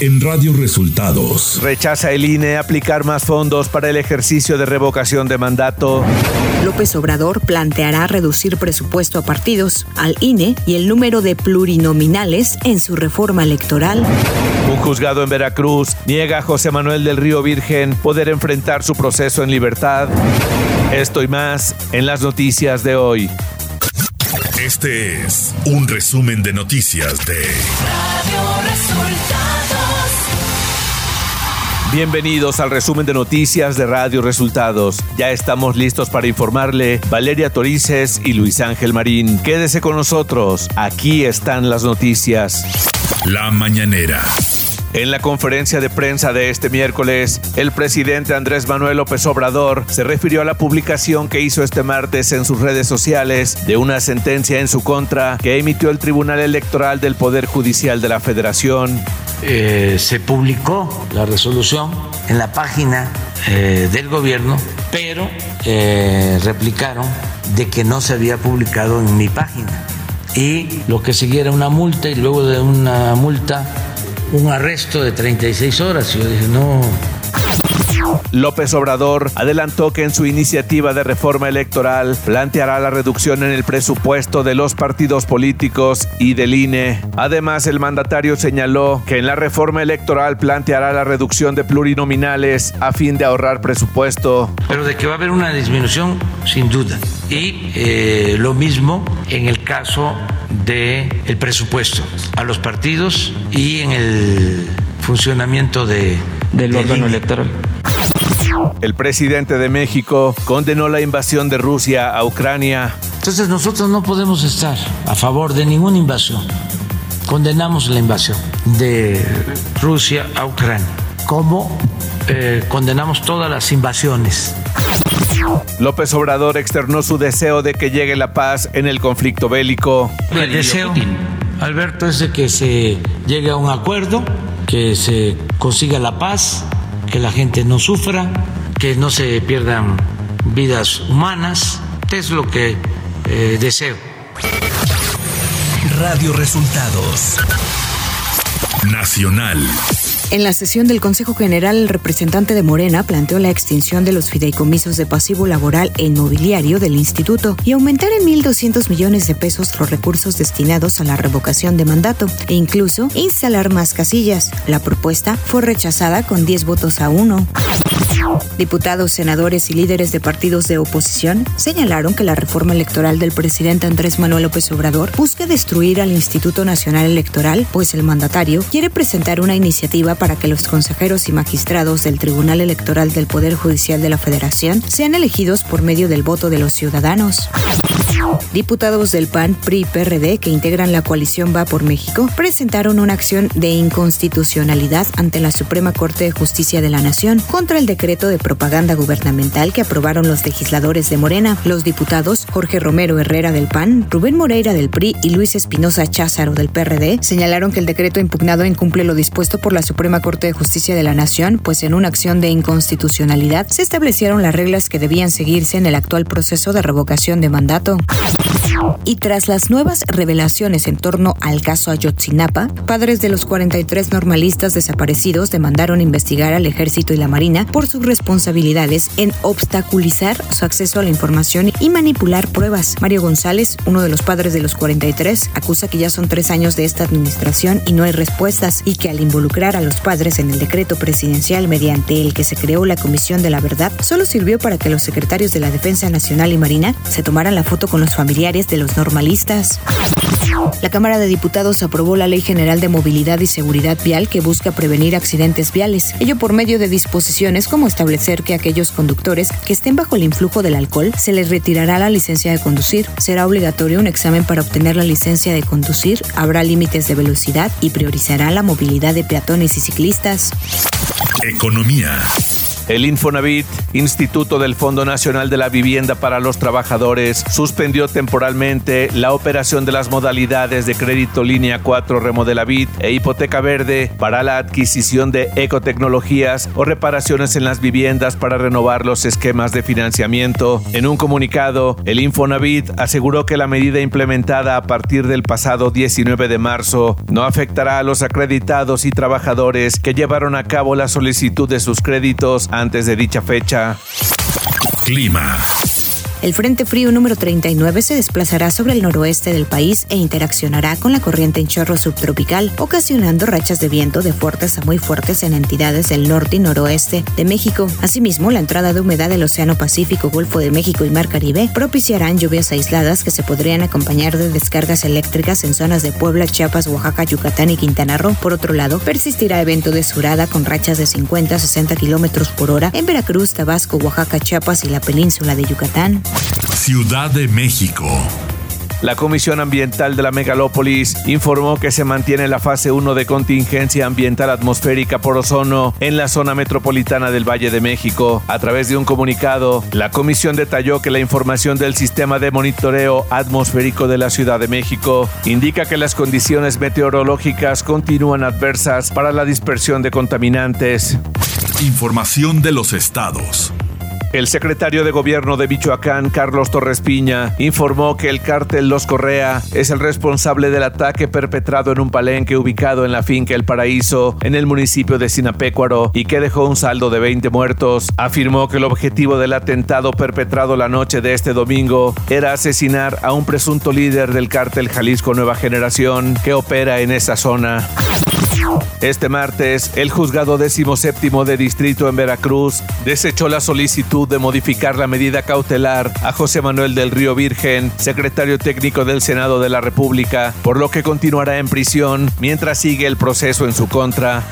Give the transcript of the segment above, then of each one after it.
en Radio Resultados. Rechaza el INE aplicar más fondos para el ejercicio de revocación de mandato. López Obrador planteará reducir presupuesto a partidos, al INE y el número de plurinominales en su reforma electoral. Un juzgado en Veracruz niega a José Manuel del Río Virgen poder enfrentar su proceso en libertad. Esto y más en las noticias de hoy. Este es un resumen de noticias de Radio Resultados. Bienvenidos al resumen de noticias de Radio Resultados. Ya estamos listos para informarle Valeria Torices y Luis Ángel Marín. Quédese con nosotros. Aquí están las noticias. La mañanera. En la conferencia de prensa de este miércoles, el presidente Andrés Manuel López Obrador se refirió a la publicación que hizo este martes en sus redes sociales de una sentencia en su contra que emitió el Tribunal Electoral del Poder Judicial de la Federación. Eh, se publicó la resolución en la página eh, del gobierno, pero eh, replicaron de que no se había publicado en mi página. Y lo que siguiera una multa y luego de una multa un arresto de 36 horas. Yo dije, no. López Obrador adelantó que en su iniciativa de reforma electoral planteará la reducción en el presupuesto de los partidos políticos y del INE. Además, el mandatario señaló que en la reforma electoral planteará la reducción de plurinominales a fin de ahorrar presupuesto. Pero de que va a haber una disminución, sin duda. Y eh, lo mismo en el caso del presupuesto a los partidos y en el funcionamiento de, del órgano electoral. El presidente de México condenó la invasión de Rusia a Ucrania. Entonces nosotros no podemos estar a favor de ninguna invasión. Condenamos la invasión de Rusia a Ucrania, como eh, condenamos todas las invasiones. López Obrador externó su deseo de que llegue la paz en el conflicto bélico. El deseo, Alberto, es de que se llegue a un acuerdo, que se consiga la paz, que la gente no sufra, que no se pierdan vidas humanas. Es lo que eh, deseo. Radio Resultados Nacional. En la sesión del Consejo General, el representante de Morena planteó la extinción de los fideicomisos de pasivo laboral e inmobiliario del instituto y aumentar en 1.200 millones de pesos los recursos destinados a la revocación de mandato e incluso instalar más casillas. La propuesta fue rechazada con 10 votos a 1. Diputados, senadores y líderes de partidos de oposición señalaron que la reforma electoral del presidente Andrés Manuel López Obrador busca destruir al Instituto Nacional Electoral, pues el mandatario quiere presentar una iniciativa para que los consejeros y magistrados del Tribunal Electoral del Poder Judicial de la Federación sean elegidos por medio del voto de los ciudadanos. Diputados del PAN, PRI y PRD que integran la coalición Va por México presentaron una acción de inconstitucionalidad ante la Suprema Corte de Justicia de la Nación contra el decreto de propaganda gubernamental que aprobaron los legisladores de Morena. Los diputados Jorge Romero Herrera del PAN, Rubén Moreira del PRI y Luis Espinosa Cházaro del PRD señalaron que el decreto impugnado incumple lo dispuesto por la Suprema Corte de Justicia de la Nación, pues en una acción de inconstitucionalidad se establecieron las reglas que debían seguirse en el actual proceso de revocación de mandato. Y tras las nuevas revelaciones en torno al caso Ayotzinapa, padres de los 43 normalistas desaparecidos demandaron investigar al ejército y la marina por sus responsabilidades en obstaculizar su acceso a la información y manipular pruebas. Mario González, uno de los padres de los 43, acusa que ya son tres años de esta administración y no hay respuestas y que al involucrar a los padres en el decreto presidencial mediante el que se creó la Comisión de la Verdad solo sirvió para que los secretarios de la Defensa Nacional y Marina se tomaran la foto con los familiares de los normalistas. La Cámara de Diputados aprobó la Ley General de Movilidad y Seguridad Vial que busca prevenir accidentes viales, ello por medio de disposiciones como establecer que aquellos conductores que estén bajo el influjo del alcohol se les retirará la licencia de conducir, será obligatorio un examen para obtener la licencia de conducir, habrá límites de velocidad y priorizará la movilidad de peatones y ciclistas. Economía. El Infonavit, Instituto del Fondo Nacional de la Vivienda para los Trabajadores, suspendió temporalmente la operación de las modalidades de crédito línea 4 Remodelavit e hipoteca verde para la adquisición de ecotecnologías o reparaciones en las viviendas para renovar los esquemas de financiamiento. En un comunicado, el Infonavit aseguró que la medida implementada a partir del pasado 19 de marzo no afectará a los acreditados y trabajadores que llevaron a cabo la solicitud de sus créditos antes de dicha fecha. Clima. El Frente Frío número 39 se desplazará sobre el noroeste del país e interaccionará con la corriente en chorro subtropical, ocasionando rachas de viento de fuertes a muy fuertes en entidades del norte y noroeste de México. Asimismo, la entrada de humedad del Océano Pacífico, Golfo de México y Mar Caribe propiciarán lluvias aisladas que se podrían acompañar de descargas eléctricas en zonas de Puebla, Chiapas, Oaxaca, Yucatán y Quintana Roo. Por otro lado, persistirá evento de surada con rachas de 50 a 60 kilómetros por hora en Veracruz, Tabasco, Oaxaca, Chiapas y la península de Yucatán. Ciudad de México. La Comisión Ambiental de la Megalópolis informó que se mantiene la fase 1 de contingencia ambiental atmosférica por ozono en la zona metropolitana del Valle de México. A través de un comunicado, la comisión detalló que la información del sistema de monitoreo atmosférico de la Ciudad de México indica que las condiciones meteorológicas continúan adversas para la dispersión de contaminantes. Información de los estados. El secretario de Gobierno de Michoacán, Carlos Torres Piña, informó que el cártel Los Correa es el responsable del ataque perpetrado en un palenque ubicado en la finca El Paraíso, en el municipio de Sinapecuaro, y que dejó un saldo de 20 muertos. Afirmó que el objetivo del atentado perpetrado la noche de este domingo era asesinar a un presunto líder del cártel Jalisco Nueva Generación que opera en esa zona. Este martes, el juzgado 17 de distrito en Veracruz desechó la solicitud de modificar la medida cautelar a José Manuel del Río Virgen, secretario técnico del Senado de la República, por lo que continuará en prisión mientras sigue el proceso en su contra.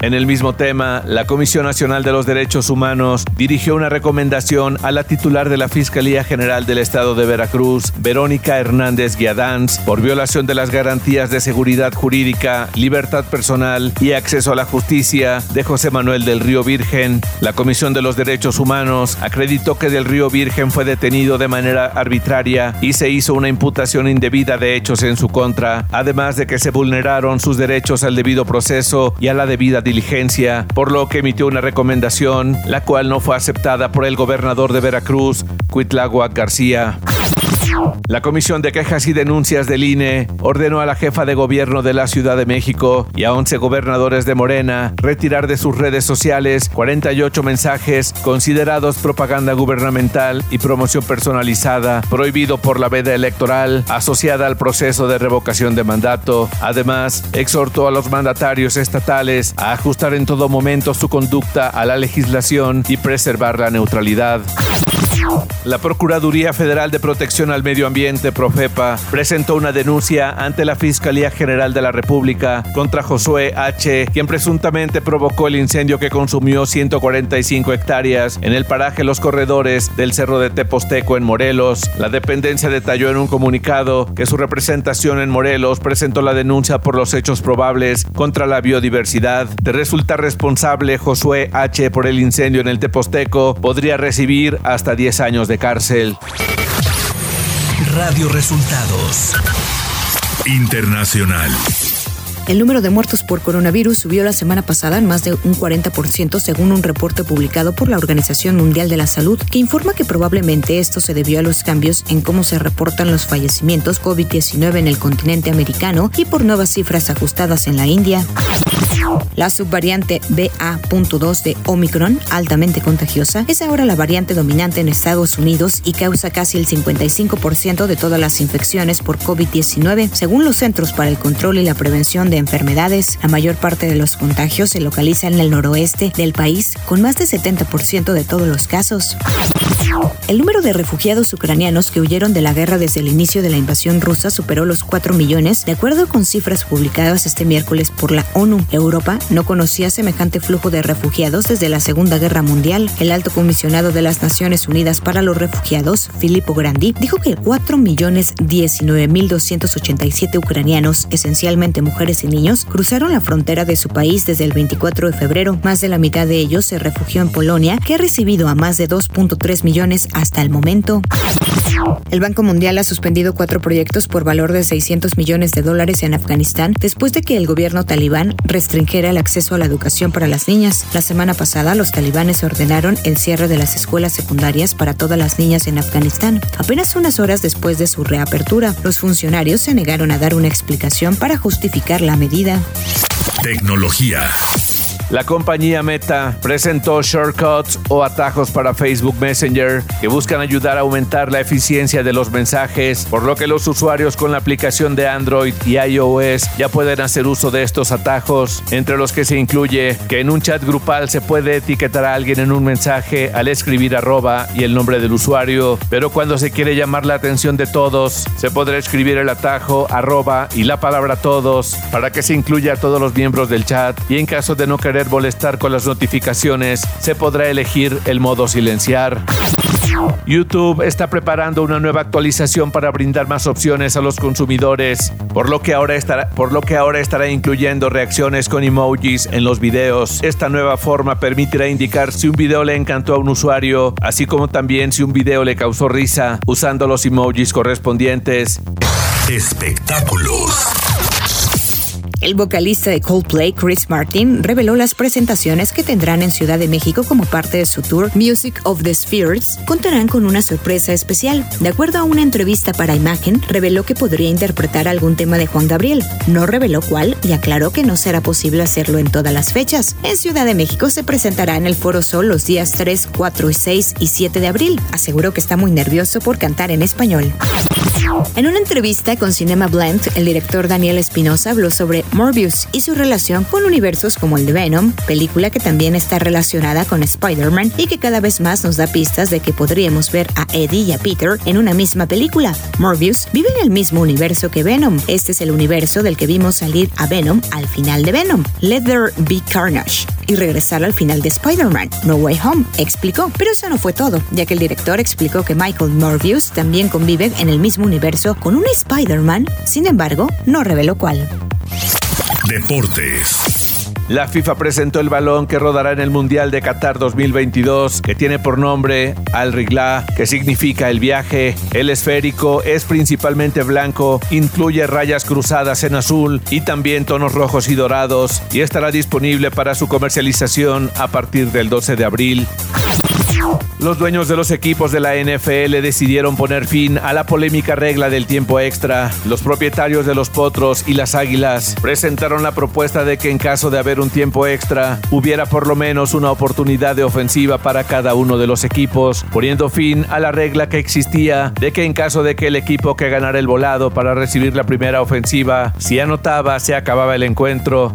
En el mismo tema, la Comisión Nacional de los Derechos Humanos dirigió una recomendación a la titular de la Fiscalía General del Estado de Veracruz, Verónica Hernández Guiadanz, por violación de las garantías de seguridad jurídica, libertad personal y acceso a la justicia de José Manuel del Río Virgen. La Comisión de los Derechos Humanos acreditó que del Río Virgen fue detenido de manera arbitraria y se hizo una imputación indebida de hechos en su contra, además de que se vulneraron sus derechos al debido proceso y a la debida diligencia, por lo que emitió una recomendación, la cual no fue aceptada por el gobernador de Veracruz, Cuitlagua García. La Comisión de Quejas y Denuncias del INE ordenó a la jefa de gobierno de la Ciudad de México y a 11 gobernadores de Morena retirar de sus redes sociales 48 mensajes considerados propaganda gubernamental y promoción personalizada, prohibido por la veda electoral asociada al proceso de revocación de mandato. Además, exhortó a los mandatarios estatales a ajustar en todo momento su conducta a la legislación y preservar la neutralidad. La Procuraduría Federal de Protección al Medio Ambiente, Profepa, presentó una denuncia ante la Fiscalía General de la República contra Josué H., quien presuntamente provocó el incendio que consumió 145 hectáreas en el paraje Los Corredores del Cerro de Teposteco en Morelos. La dependencia detalló en un comunicado que su representación en Morelos presentó la denuncia por los hechos probables contra la biodiversidad. De resultar responsable Josué H. por el incendio en el Teposteco, podría recibir hasta 10 años de cárcel. Radio Resultados Internacional. El número de muertos por coronavirus subió la semana pasada en más de un 40% según un reporte publicado por la Organización Mundial de la Salud que informa que probablemente esto se debió a los cambios en cómo se reportan los fallecimientos COVID-19 en el continente americano y por nuevas cifras ajustadas en la India. La subvariante BA.2 de Omicron, altamente contagiosa, es ahora la variante dominante en Estados Unidos y causa casi el 55% de todas las infecciones por COVID-19, según los Centros para el Control y la Prevención de Enfermedades. La mayor parte de los contagios se localiza en el noroeste del país, con más del 70% de todos los casos. El número de refugiados ucranianos que huyeron de la guerra desde el inicio de la invasión rusa superó los 4 millones, de acuerdo con cifras publicadas este miércoles por la ONU. Europa no conocía semejante flujo de refugiados desde la Segunda Guerra Mundial. El alto comisionado de las Naciones Unidas para los Refugiados, Filippo Grandi, dijo que 4 millones 19 mil 287 ucranianos, esencialmente mujeres y niños, cruzaron la frontera de su país desde el 24 de febrero. Más de la mitad de ellos se refugió en Polonia, que ha recibido a más de 2.3 millones hasta el momento. El Banco Mundial ha suspendido cuatro proyectos por valor de 600 millones de dólares en Afganistán después de que el gobierno talibán restringiera el acceso a la educación para las niñas. La semana pasada, los talibanes ordenaron el cierre de las escuelas secundarias para todas las niñas en Afganistán. Apenas unas horas después de su reapertura, los funcionarios se negaron a dar una explicación para justificar la medida. Tecnología. La compañía Meta presentó shortcuts o atajos para Facebook Messenger que buscan ayudar a aumentar la eficiencia de los mensajes, por lo que los usuarios con la aplicación de Android y iOS ya pueden hacer uso de estos atajos, entre los que se incluye que en un chat grupal se puede etiquetar a alguien en un mensaje al escribir arroba y el nombre del usuario, pero cuando se quiere llamar la atención de todos, se podrá escribir el atajo arroba y la palabra todos para que se incluya a todos los miembros del chat y en caso de no querer molestar con las notificaciones, se podrá elegir el modo silenciar. YouTube está preparando una nueva actualización para brindar más opciones a los consumidores, por lo que ahora estará, por lo que ahora estará incluyendo reacciones con emojis en los videos. Esta nueva forma permitirá indicar si un video le encantó a un usuario, así como también si un video le causó risa, usando los emojis correspondientes. Espectáculos. El vocalista de Coldplay, Chris Martin, reveló las presentaciones que tendrán en Ciudad de México como parte de su tour Music of the Spheres. Contarán con una sorpresa especial. De acuerdo a una entrevista para Imagen, reveló que podría interpretar algún tema de Juan Gabriel. No reveló cuál y aclaró que no será posible hacerlo en todas las fechas. En Ciudad de México se presentará en el Foro Sol los días 3, 4, 6 y 7 de abril. Aseguró que está muy nervioso por cantar en español. En una entrevista con Cinema Blend, el director Daniel Espinosa habló sobre Morbius y su relación con universos como el de Venom, película que también está relacionada con Spider-Man y que cada vez más nos da pistas de que podríamos ver a Eddie y a Peter en una misma película. Morbius vive en el mismo universo que Venom. Este es el universo del que vimos salir a Venom al final de Venom. Let there be carnage y regresar al final de Spider-Man, No Way Home, explicó. Pero eso no fue todo, ya que el director explicó que Michael Morbius también convive en el mismo universo con un Spider-Man, sin embargo, no reveló cuál. Deportes. La FIFA presentó el balón que rodará en el Mundial de Qatar 2022, que tiene por nombre Al Rigla, que significa el viaje. El esférico es principalmente blanco, incluye rayas cruzadas en azul y también tonos rojos y dorados, y estará disponible para su comercialización a partir del 12 de abril. Los dueños de los equipos de la NFL decidieron poner fin a la polémica regla del tiempo extra. Los propietarios de los Potros y las Águilas presentaron la propuesta de que en caso de haber un tiempo extra, hubiera por lo menos una oportunidad de ofensiva para cada uno de los equipos, poniendo fin a la regla que existía de que en caso de que el equipo que ganara el volado para recibir la primera ofensiva, si anotaba, se acababa el encuentro.